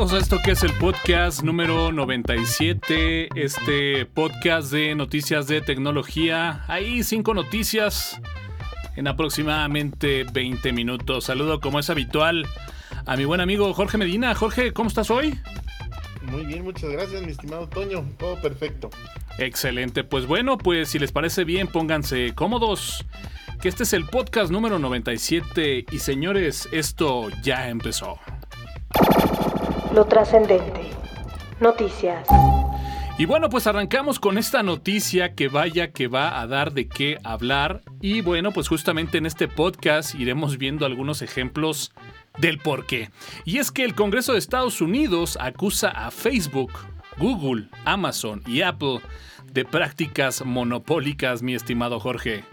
bienvenidos a esto que es el podcast número 97, este podcast de noticias de tecnología. Hay cinco noticias en aproximadamente 20 minutos. Saludo como es habitual a mi buen amigo Jorge Medina. Jorge, ¿cómo estás hoy? Muy bien, muchas gracias, mi estimado Toño. Todo perfecto. Excelente. Pues bueno, pues si les parece bien, pónganse cómodos. Que este es el podcast número 97 y señores, esto ya empezó. Lo trascendente. Noticias. Y bueno, pues arrancamos con esta noticia que vaya que va a dar de qué hablar. Y bueno, pues justamente en este podcast iremos viendo algunos ejemplos del por qué. Y es que el Congreso de Estados Unidos acusa a Facebook, Google, Amazon y Apple de prácticas monopólicas, mi estimado Jorge.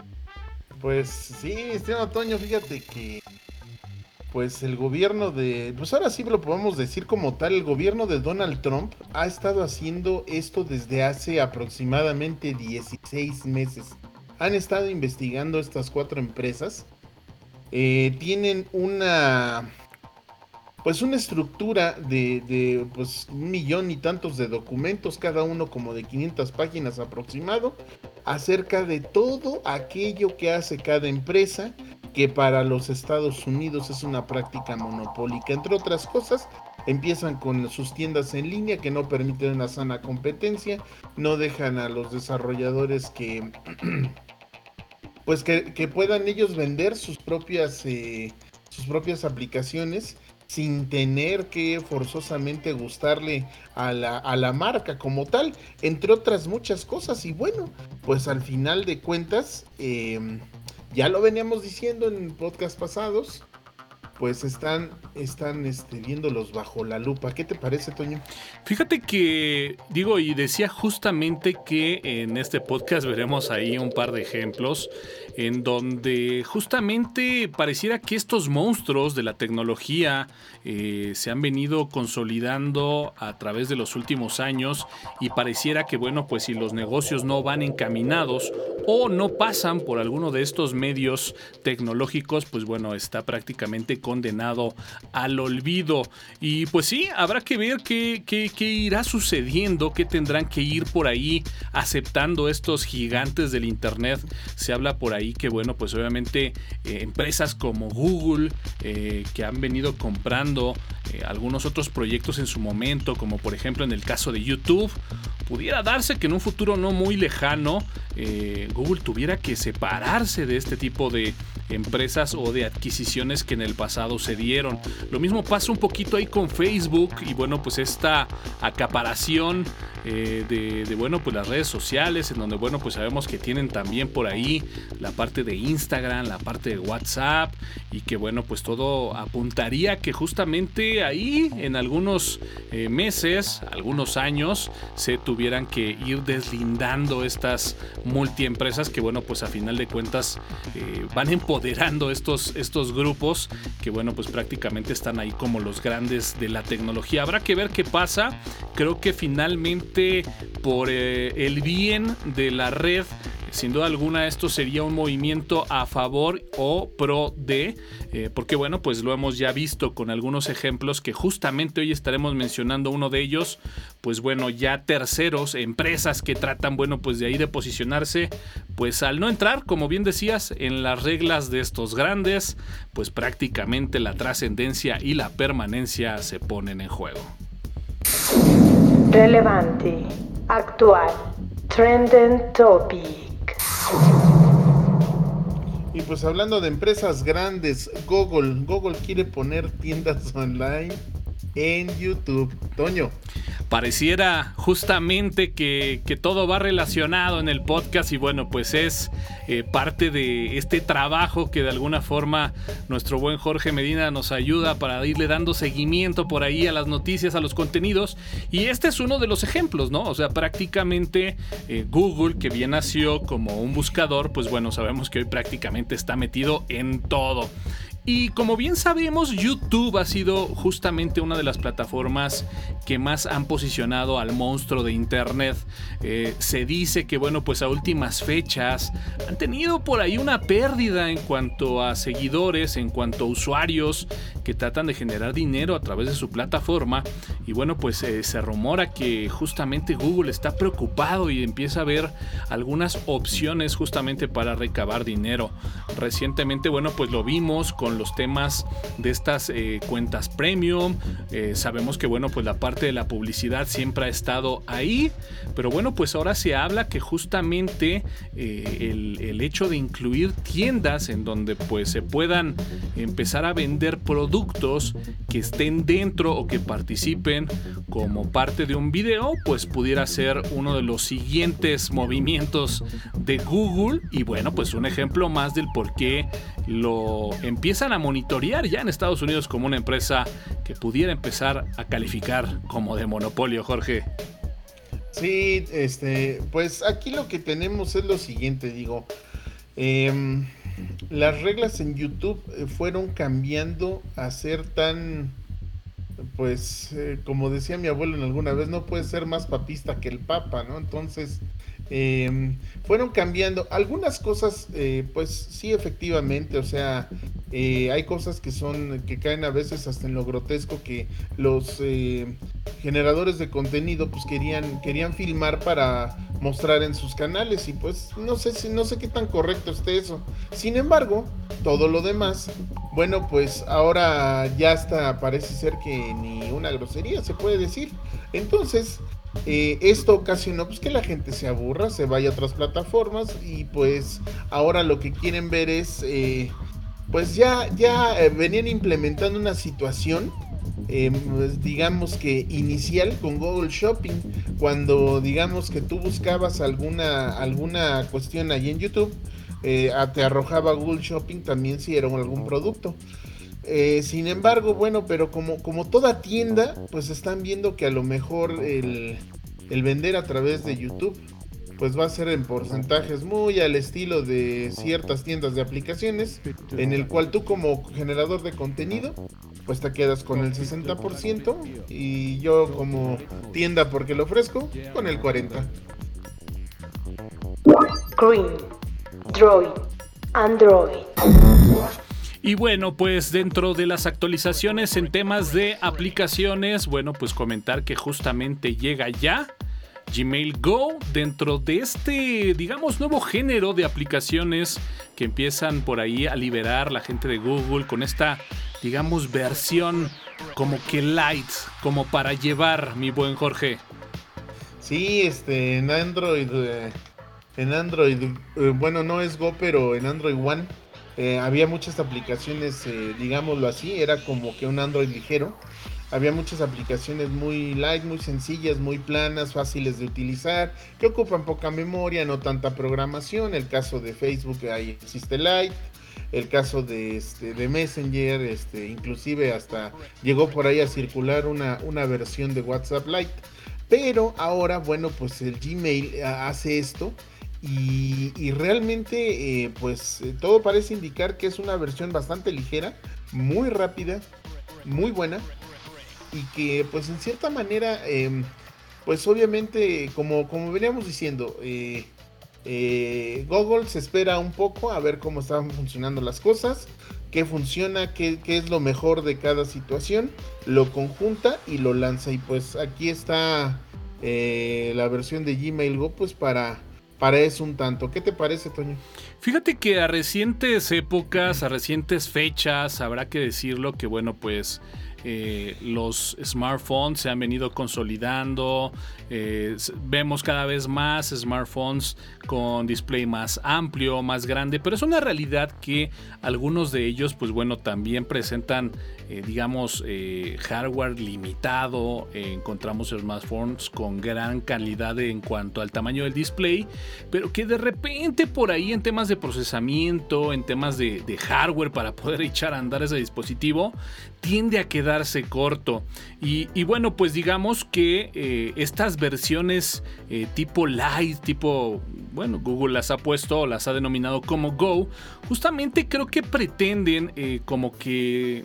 Pues sí, estimado Toño, fíjate que pues el gobierno de, pues ahora sí lo podemos decir como tal, el gobierno de Donald Trump ha estado haciendo esto desde hace aproximadamente 16 meses. Han estado investigando estas cuatro empresas. Eh, tienen una, pues una estructura de, de, pues un millón y tantos de documentos, cada uno como de 500 páginas aproximado, acerca de todo aquello que hace cada empresa que para los Estados Unidos es una práctica monopólica. Entre otras cosas, empiezan con sus tiendas en línea que no permiten una sana competencia, no dejan a los desarrolladores que pues que, puedan ellos vender sus propias eh, sus propias aplicaciones sin tener que forzosamente gustarle a la, a la, marca como tal, entre otras muchas cosas. Y bueno, pues al final de cuentas, eh, ya lo veníamos diciendo en podcast pasados, pues están, están este, viéndolos bajo la lupa. ¿Qué te parece, Toño? Fíjate que, digo, y decía justamente que en este podcast veremos ahí un par de ejemplos en donde justamente pareciera que estos monstruos de la tecnología eh, se han venido consolidando a través de los últimos años y pareciera que, bueno, pues si los negocios no van encaminados o no pasan por alguno de estos medios tecnológicos, pues bueno, está prácticamente condenado al olvido. Y pues sí, habrá que ver qué, qué, irá sucediendo, qué tendrán que ir por ahí aceptando estos gigantes del Internet. Se habla por ahí que, bueno, pues obviamente eh, empresas como Google, eh, que han venido comprando eh, algunos otros proyectos en su momento, como por ejemplo en el caso de YouTube, pudiera darse que en un futuro no muy lejano Google tuviera que separarse de este tipo de empresas o de adquisiciones que en el pasado se dieron. Lo mismo pasa un poquito ahí con Facebook y bueno, pues esta acaparación eh, de, bueno, pues las redes sociales, en donde bueno, pues sabemos que tienen también por ahí la parte de Instagram, la parte de WhatsApp y que bueno, pues todo apuntaría que justamente ahí en algunos eh, meses, algunos años, se tuvieran que ir deslindando estas multiempresas que bueno, pues a final de cuentas eh, van empoderando estos, estos grupos que bueno, pues prácticamente están ahí como los grandes de la tecnología. Habrá que ver qué pasa. Creo que finalmente por eh, el bien de la red sin duda alguna esto sería un movimiento a favor o pro de, eh, porque bueno, pues lo hemos ya visto con algunos ejemplos que justamente hoy estaremos mencionando uno de ellos, pues bueno, ya terceros, empresas que tratan, bueno, pues de ahí de posicionarse, pues al no entrar, como bien decías, en las reglas de estos grandes, pues prácticamente la trascendencia y la permanencia se ponen en juego. Relevante, actual, trending topic. Y pues hablando de empresas grandes, Google, Google quiere poner tiendas online en YouTube. Toño. Pareciera justamente que, todo va relacionado en el podcast y bueno, pues es eh, parte de este trabajo que de alguna forma nuestro buen Jorge Medina nos ayuda para irle dando seguimiento por ahí a las noticias, a los contenidos. Y este es uno de los ejemplos, ¿no? O sea, prácticamente eh, Google, que bien nació como un buscador, pues bueno, sabemos que hoy prácticamente está metido en todo. Y como bien sabemos, YouTube ha sido justamente una de las plataformas que más han posicionado al monstruo de Internet. Eh, se dice que, bueno, pues a últimas fechas han tenido por ahí una pérdida en cuanto a seguidores, en cuanto a usuarios que tratan de generar dinero a través de su plataforma. Y bueno, pues eh, se rumora que justamente Google está preocupado y empieza a ver algunas opciones justamente para recabar dinero. Recientemente, bueno, pues lo vimos con los temas de estas eh, cuentas premium. Eh, sabemos que bueno, pues la parte de la publicidad siempre ha estado ahí, pero bueno, pues ahora se habla que justamente eh, el, el, hecho de incluir tiendas en donde pues se puedan empezar a vender productos que estén dentro o que participen como parte de un video, pues pudiera ser uno de los siguientes movimientos de Google y bueno, pues un ejemplo más del por qué lo empiezan a monitorear ya en Estados Unidos como una empresa que pudiera empezar a calificar como de monopolio, Jorge. Sí, este, pues aquí lo que tenemos es lo siguiente, digo, em, las reglas en YouTube eh, fueron cambiando a ser tan, pues, eh, como decía mi abuelo en alguna vez, no puede ser más papista que el papa, ¿no? Entonces, eh, fueron cambiando algunas cosas, eh, pues sí, efectivamente, o sea, eh, hay cosas que son, que caen a veces hasta en lo grotesco que los eh, generadores de contenido pues querían, querían filmar para mostrar en sus canales y pues no sé si, no sé qué tan correcto esté eso. Sin embargo, todo lo demás, bueno, pues ahora ya hasta parece ser que ni una grosería se puede decir. Entonces, eh, esto ocasionó pues, que la gente se aburra, se vaya a otras plataformas y pues ahora lo que quieren ver es, eh, pues ya, ya eh, venían implementando una situación, pues, digamos que inicial con Google Shopping, cuando digamos que tú buscabas alguna, alguna cuestión ahí en YouTube, te arrojaba Google Shopping también si era algún producto. Eh, sin embargo, bueno, pero como, como toda tienda, pues están viendo que a lo mejor el, el vender a través de YouTube pues va a ser en porcentajes muy al estilo de ciertas tiendas de aplicaciones, en el cual tú como generador de contenido, pues te quedas con el 60% y yo como tienda porque lo ofrezco, con el 40%. Green, Droid, Android. Y bueno, pues dentro de las actualizaciones en temas de aplicaciones, bueno, pues comentar que justamente llega ya Gmail Go dentro de este, digamos, nuevo género de aplicaciones que empiezan por ahí a liberar la gente de Google con esta, digamos, versión como que light, como para llevar, mi buen Jorge. Sí, este, en Android, eh, en Android, eh, bueno, no es Go, pero en Android One eh, había muchas aplicaciones, eh, digámoslo así, era como que un Android ligero. Había muchas aplicaciones muy light, muy sencillas, muy planas, fáciles de utilizar, que ocupan poca memoria, no tanta programación. El caso de Facebook ahí existe Lite. El caso de, este, de Messenger, este, inclusive hasta llegó por ahí a circular una, una versión de WhatsApp Lite. Pero ahora, bueno, pues el Gmail eh, hace esto y, realmente, eh, pues eh, todo parece indicar que es una versión bastante ligera, muy rápida, muy buena. Y que, pues en cierta manera, em, pues obviamente, como, como veníamos diciendo, eh, Google se espera un poco a ver cómo están funcionando las cosas, qué funciona, qué, qué es lo mejor de cada situación, lo conjunta y lo lanza. Y pues aquí está la versión de Gmail Go, pues para parece un tanto. ¿Qué te parece, Toño? Fíjate que a recientes épocas, a recientes fechas, habrá que decirlo que, bueno, pues eh, los smartphones se han venido consolidando, eh, vemos cada vez más smartphones con display más amplio, más grande, pero es una realidad que algunos de ellos, pues bueno, también presentan, eh, digamos, hardware limitado. encontramos smartphones con gran calidad en cuanto al tamaño del display, pero que de repente por ahí en temas de procesamiento, en temas de, hardware para poder echar a andar ese dispositivo, tiende a quedarse corto. Y, bueno, pues digamos que eh, estas versiones eh, tipo light, tipo, bueno, Google las ha puesto las ha denominado como Go, justamente creo que pretenden eh, como que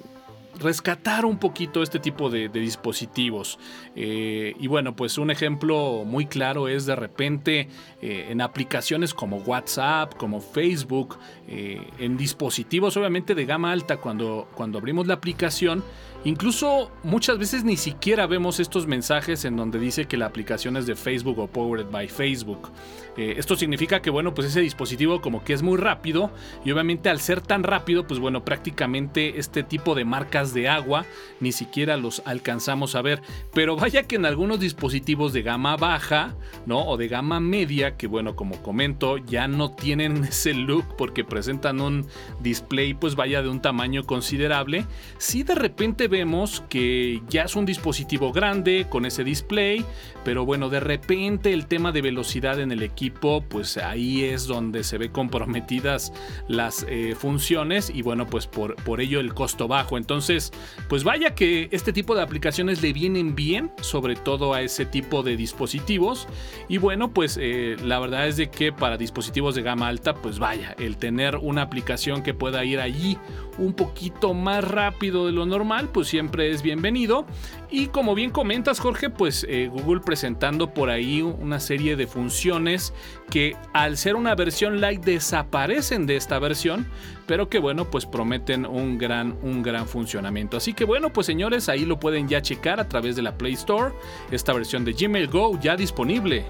rescatar un poquito este tipo de, dispositivos. Eh, y bueno, pues un ejemplo muy claro es de repente en aplicaciones como WhatsApp, como Facebook, en dispositivos obviamente de gama alta, cuando, cuando abrimos la aplicación, Incluso muchas veces ni siquiera vemos estos mensajes en donde dice que la aplicación es de Facebook o Powered by Facebook. Eh, esto significa que, bueno, pues ese dispositivo como que es muy rápido y obviamente al ser tan rápido, pues bueno, prácticamente este tipo de marcas de agua ni siquiera los alcanzamos a ver. Pero vaya que en algunos dispositivos de gama baja, ¿no? O de gama media, que bueno, como comento, ya no tienen ese look porque presentan un display, pues vaya de un tamaño considerable. Si de repente vemos que ya es un dispositivo grande con ese display, pero bueno, de repente el tema de velocidad en el equipo, pues ahí es donde se ve comprometidas las eh, funciones y bueno, pues por, por ello el costo bajo. Entonces, pues vaya que este tipo de aplicaciones le vienen bien, sobre todo a ese tipo de dispositivos. Y bueno, pues eh, la verdad es de que para dispositivos de gama alta, pues vaya, el tener una aplicación que pueda ir allí un poquito más rápido de lo normal, pues siempre es bienvenido. Y como bien comentas, Jorge, pues eh, Google presentando por ahí una serie de funciones que al ser una versión light desaparecen de esta versión, pero que bueno, pues prometen un gran, un gran funcionamiento. Así que bueno, pues señores, ahí lo pueden ya checar a través de la Play Store, esta versión de Gmail Go ya disponible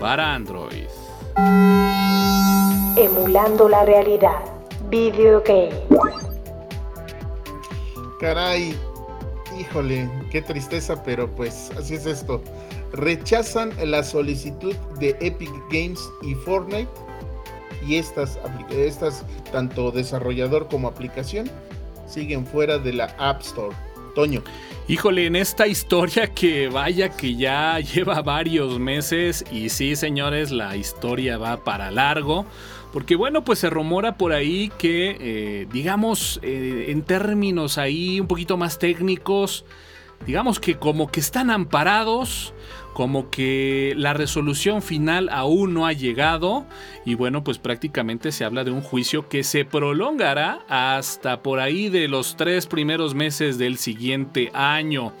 para Android. Emulando la realidad. Video game. Caray, híjole, qué tristeza, pero pues así es esto. Rechazan la solicitud de Epic Games y Fortnite y estas, estas tanto desarrollador como aplicación siguen fuera de la App Store. Toño. Híjole, en esta historia que vaya que ya lleva varios meses y sí, señores, la historia va para largo. Porque bueno, pues se rumora por ahí que, eh, digamos, eh, en términos ahí un poquito más técnicos, digamos que como que están amparados como que la resolución final aún no ha llegado y bueno, pues prácticamente se habla de un juicio que se prolongará hasta por ahí de los tres primeros meses del siguiente año.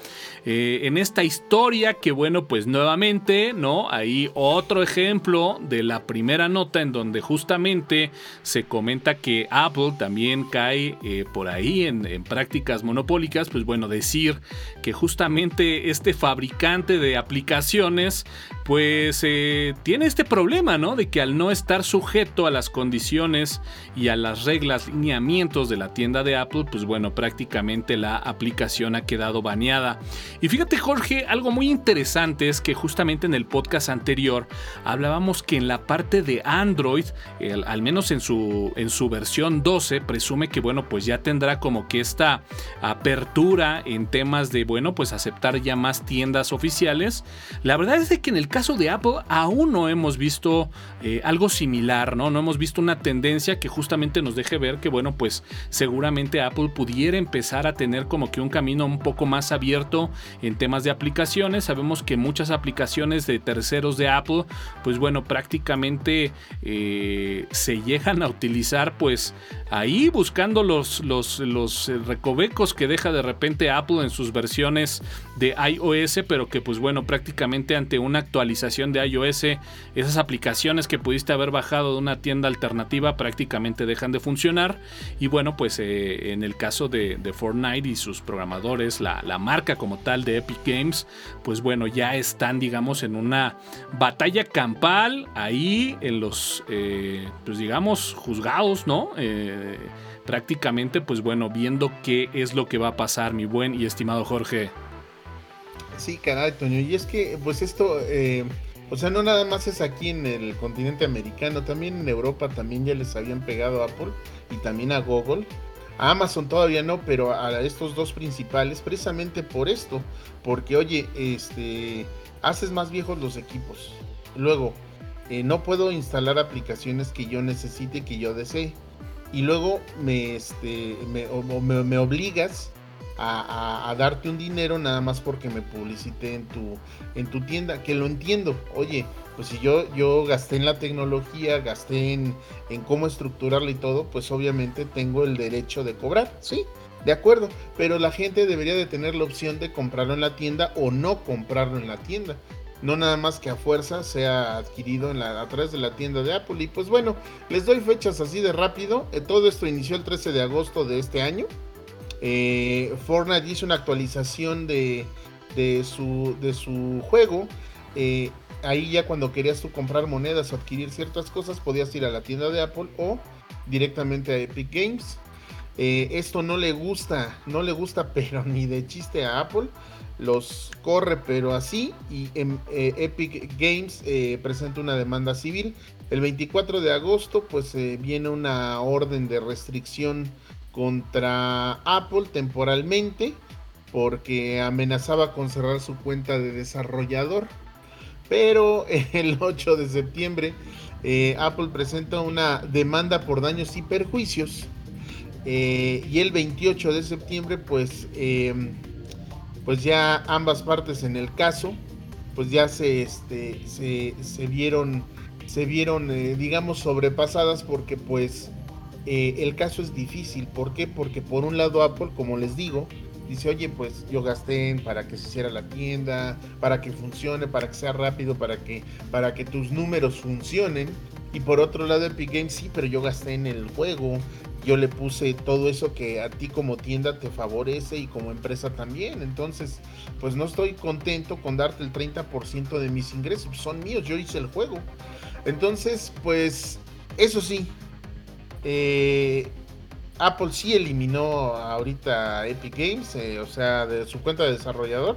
Eh, en esta historia que bueno pues nuevamente no hay otro ejemplo de la primera nota en donde justamente se comenta que Apple también cae eh, por ahí en, en, prácticas monopólicas pues bueno decir que justamente este fabricante de aplicaciones pues eh, tiene este problema, ¿no? De que al no estar sujeto a las condiciones y a las reglas, lineamientos de la tienda de Apple, pues bueno, prácticamente la aplicación ha quedado baneada. Y fíjate Jorge, algo muy interesante es que justamente en el podcast anterior hablábamos que en la parte de Android, al menos en su, en su versión 12, presume que bueno, pues ya tendrá como que esta apertura en temas de, bueno, pues aceptar ya más tiendas oficiales. La verdad es que en el caso de Apple aún no hemos visto eh, algo similar, ¿no? No hemos visto una tendencia que justamente nos deje ver que, bueno, pues seguramente Apple pudiera empezar a tener como que un camino un poco más abierto en temas de aplicaciones. Sabemos que muchas aplicaciones de terceros de Apple, pues bueno, prácticamente eh, se llegan a utilizar pues ahí buscando los, los, los recovecos que deja de repente Apple en sus versiones de iOS, pero que pues bueno, prácticamente ante una actualización de iOS, esas aplicaciones que pudiste haber bajado de una tienda alternativa prácticamente dejan de funcionar. Y bueno, pues eh, en el caso de, Fortnite y sus programadores, la, marca como tal de Epic Games, pues bueno, ya están digamos en una batalla campal ahí en los, eh, pues digamos, juzgados, ¿no? Eh, prácticamente, pues bueno, viendo qué es lo que va a pasar, mi buen y estimado Jorge. Sí, caray, Toño. Y es que, pues esto, eh, o sea, no nada más es aquí en el continente americano, también en Europa también ya les habían pegado a Apple y también a Google. A Amazon todavía no, pero a estos dos principales, precisamente por esto, porque oye, este, haces más viejos los equipos. Luego, eh, no puedo instalar aplicaciones que yo necesite, que yo desee. Y luego me, este, me, me obligas a, darte un dinero nada más porque me publicité en tu, en tu tienda, que lo entiendo. Oye, pues si yo, yo gasté en la tecnología, gasté en, en cómo estructurarla y todo, pues obviamente tengo el derecho de cobrar, sí, de acuerdo, pero la gente debería de tener la opción de comprarlo en la tienda o no comprarlo en la tienda. No nada más que a fuerza sea adquirido en la, a través de la tienda de Apple. Y pues bueno, les doy fechas así de rápido. Eh, todo esto inició el 13 de agosto de este año. Eh, Fortnite hizo una actualización de, su, juego. Eh, ahí ya cuando querías tú comprar monedas o adquirir ciertas cosas, podías ir a la tienda de Apple o directamente a Epic Games. Eh, esto no le gusta, no le gusta, pero ni de chiste a Apple. Los corre, pero así. Y en, Epic Games presenta una demanda civil. El 24 de agosto, pues viene una orden de restricción contra Apple temporalmente porque amenazaba con cerrar su cuenta de desarrollador. Pero el 8 de septiembre eh, Apple presenta una demanda por daños y perjuicios. Eh, y el 28 de septiembre pues, em, pues ya ambas partes en el caso pues ya se, este, se, vieron, se vieron eh, digamos sobrepasadas porque pues eh, el caso es difícil. ¿Por qué? Porque por un lado Apple, como les digo, dice, oye, pues yo gasté para que se hiciera la tienda, para que funcione, para que sea rápido, para que, para que tus números funcionen. Y por otro lado Epic Games, sí, pero yo gasté en el juego. Yo le puse todo eso que a ti como tienda te favorece y como empresa también. Entonces, pues no estoy contento con darte el 30% de mis ingresos. Son míos, yo hice el juego. Entonces, pues, eso sí, eh, Apple sí eliminó ahorita Epic Games, eh, o sea, de su cuenta de desarrollador.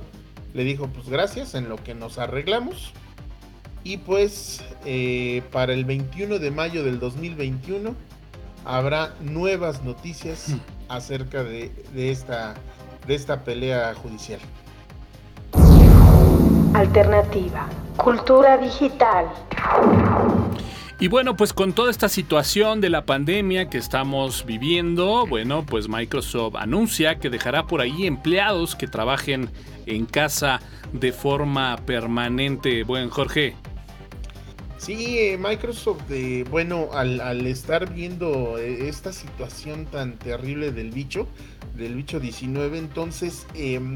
Le dijo, pues gracias, en lo que nos arreglamos. Y pues eh, para el 21 de mayo del 2021 habrá nuevas noticias hmm. acerca de, esta, de esta pelea judicial. Alternativa. Cultura digital. Y bueno, pues con toda esta situación de la pandemia que estamos viviendo, bueno, pues Microsoft anuncia que dejará por ahí empleados que trabajen en casa de forma permanente. Buen Jorge. Sí, Microsoft, eh, bueno, al, estar viendo eh, esta situación tan terrible del bicho, del bicho 19, entonces em,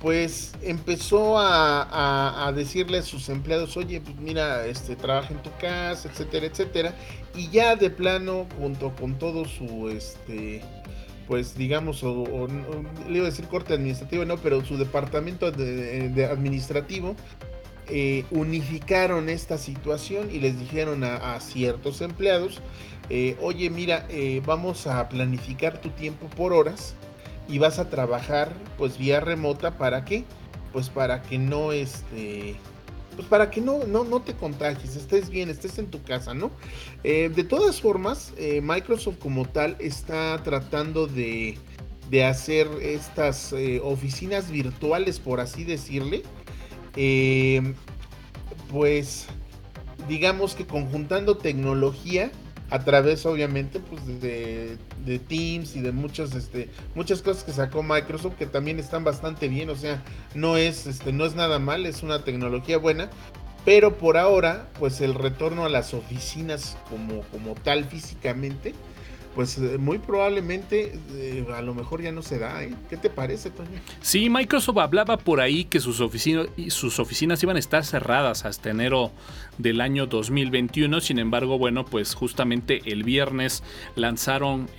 pues empezó a, decirle a sus empleados, oye, pues mira, este, trabaja en tu casa, etcétera, etcétera, y ya de plano, junto con todo su, este, pues digamos, o, le iba a decir corte administrativo, no, pero su departamento de, administrativo, eh, unificaron esta situación y les dijeron a, ciertos empleados, eh, oye, mira, eh, vamos a planificar tu tiempo por horas, y vas a trabajar pues vía remota para qué? Pues para que no este pues para que no, no, no te contagies, estés bien, estés en tu casa, ¿no? Eh, de todas formas, eh, Microsoft como tal está tratando de, de hacer estas eh, oficinas virtuales, por así decirle, pues digamos que conjuntando tecnología a través obviamente pues de, de, Teams y de muchas este muchas cosas que sacó Microsoft que también están bastante bien. O sea no es este no es nada mal es una tecnología buena. Pero por ahora pues el retorno a las oficinas como como tal físicamente pues eh, muy probablemente eh, a lo mejor ya no se da. ¿eh? ¿Qué te parece, Toño? Sí, Microsoft hablaba por ahí que sus, oficinas, sus oficinas iban a estar cerradas hasta enero del año 2021. Sin embargo, bueno, pues justamente el viernes lanzaron,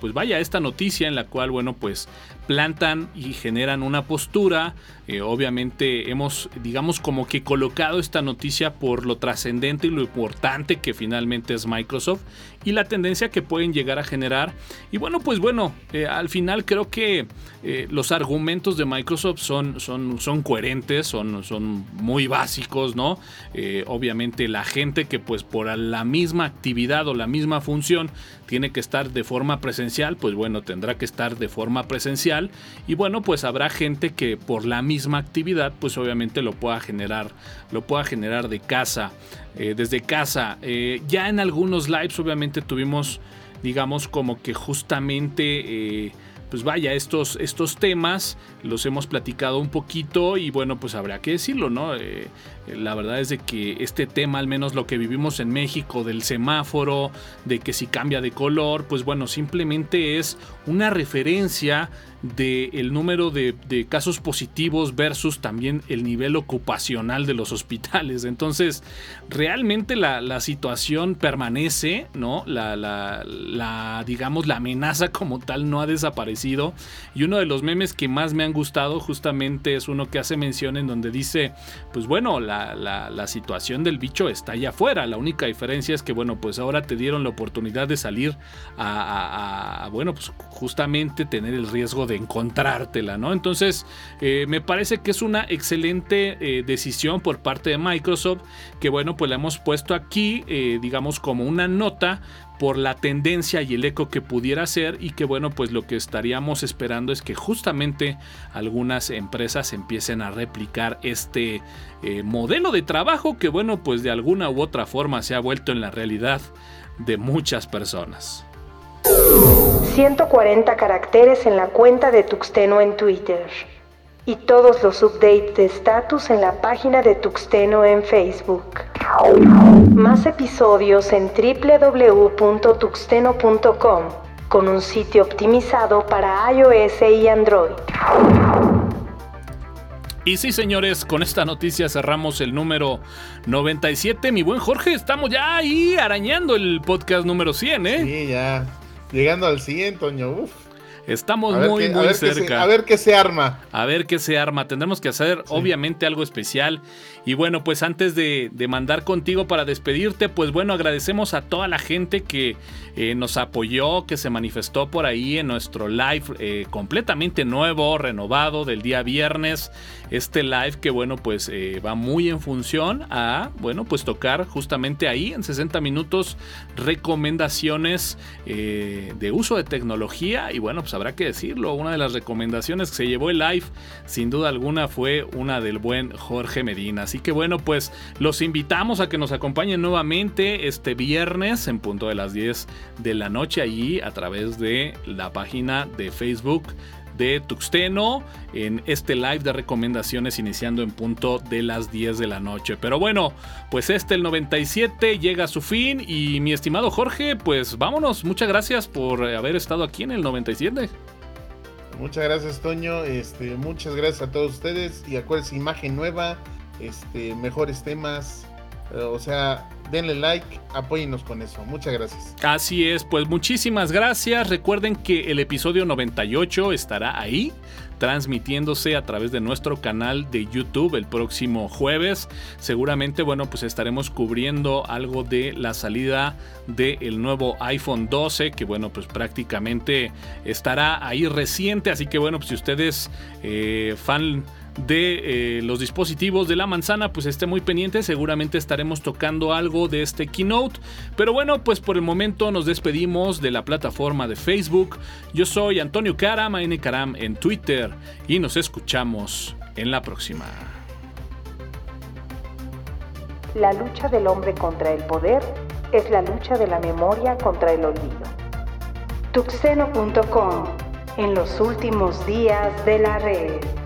pues vaya, esta noticia en la cual, bueno, pues plantan y generan una postura. Obviamente hemos, digamos, como que colocado esta noticia por lo trascendente y lo importante que finalmente es Microsoft y la tendencia que pueden llegar a generar. Y bueno, pues bueno, eh, al final creo que eh, los argumentos de Microsoft son, son, son coherentes, son, son muy básicos, ¿no? Eh, obviamente la gente que pues por la misma actividad o la misma función tiene que estar de forma presencial, pues bueno, tendrá que estar de forma presencial. Y bueno, pues habrá gente que por la misma actividad, pues obviamente lo pueda generar, lo pueda generar de casa. Eh, desde casa. Eh, ya en algunos lives obviamente tuvimos, digamos, como que justamente... Eh, pues vaya, estos, estos temas los hemos platicado un poquito y bueno, pues habrá que decirlo, ¿no? La verdad es de que este tema, al menos lo que vivimos en México, del semáforo, de que si cambia de color, pues bueno, simplemente es una referencia del número de, casos positivos versus también el nivel ocupacional de los hospitales. Entonces, realmente la, situación permanece, ¿no? La, digamos, la amenaza como tal no ha desaparecido. Y uno de los memes que más me han gustado justamente es uno que hace mención en donde dice, pues bueno, la la, situación del bicho está allá afuera. La única diferencia es que, bueno, pues ahora te dieron la oportunidad de salir a, bueno, pues justamente tener el riesgo de encontrártela, ¿no? Entonces, eh, me parece que es una excelente eh, decisión por parte de Microsoft, que, bueno, pues la hemos puesto aquí, eh, digamos, como una nota por la tendencia y el eco que pudiera ser y que bueno pues lo que estaríamos esperando es que justamente algunas empresas empiecen a replicar este modelo de trabajo que bueno pues de alguna u otra forma se ha vuelto en la realidad de muchas personas. 140 caracteres en la cuenta de Tuxteno en Twitter y todos los updates de status en la página de Tuxteno en Facebook. Más episodios en www.tuxteno.com con un sitio optimizado para iOS y Android. Y sí, señores, con esta noticia cerramos el número 97. Mi buen Jorge, estamos ya ahí arañando el podcast número 100, ¿eh? Sí, ya. Llegando al 100, Toño. Uf. Estamos muy, muy cerca. a ver qué se arma. A ver qué se arma. Tendremos que hacer, obviamente, algo especial. Y bueno, pues antes de, mandar contigo para despedirte, pues bueno, agradecemos a toda la gente que eh, nos apoyó, que se manifestó por ahí en nuestro live eh, completamente nuevo, renovado del día viernes. Este live que bueno, pues eh, va muy en función a, bueno, pues tocar justamente ahí en 60 minutos recomendaciones de uso de tecnología. Y bueno, pues habrá que decirlo, una de las recomendaciones que se llevó el live, sin duda alguna, fue una del buen Jorge Medina. Así que bueno, pues los invitamos a que nos acompañen nuevamente este viernes en punto de las 10 de la noche allí a través de la página de Facebook de Tuxteno en este live de recomendaciones iniciando en punto de las 10 de la noche. Pero bueno, pues este el 97 llega a su fin y mi estimado Jorge, pues vámonos. Muchas gracias por haber estado aquí en el 97. Muchas gracias Toño, este, muchas gracias a todos ustedes y acuérdense, imagen nueva, este, mejores temas, eh, o sea, denle like, apóyennos con eso. Muchas gracias. Así es, pues muchísimas gracias. Recuerden que el episodio 98 estará ahí transmitiéndose a través de nuestro canal de YouTube el próximo jueves. Seguramente, bueno, pues estaremos cubriendo algo de la salida del nuevo iPhone 12, que bueno, pues prácticamente estará ahí reciente. Así que bueno, pues si ustedes eh, fan de eh, los dispositivos de la manzana, pues esté muy pendiente. Seguramente estaremos tocando algo de este keynote. Pero bueno, pues por el momento nos despedimos de la plataforma de Facebook. Yo soy Antonio Karam, N Karam en Twitter y nos escuchamos en la próxima. La lucha del hombre contra el poder es la lucha de la memoria contra el olvido. Tuxeno.com en los últimos días de la red.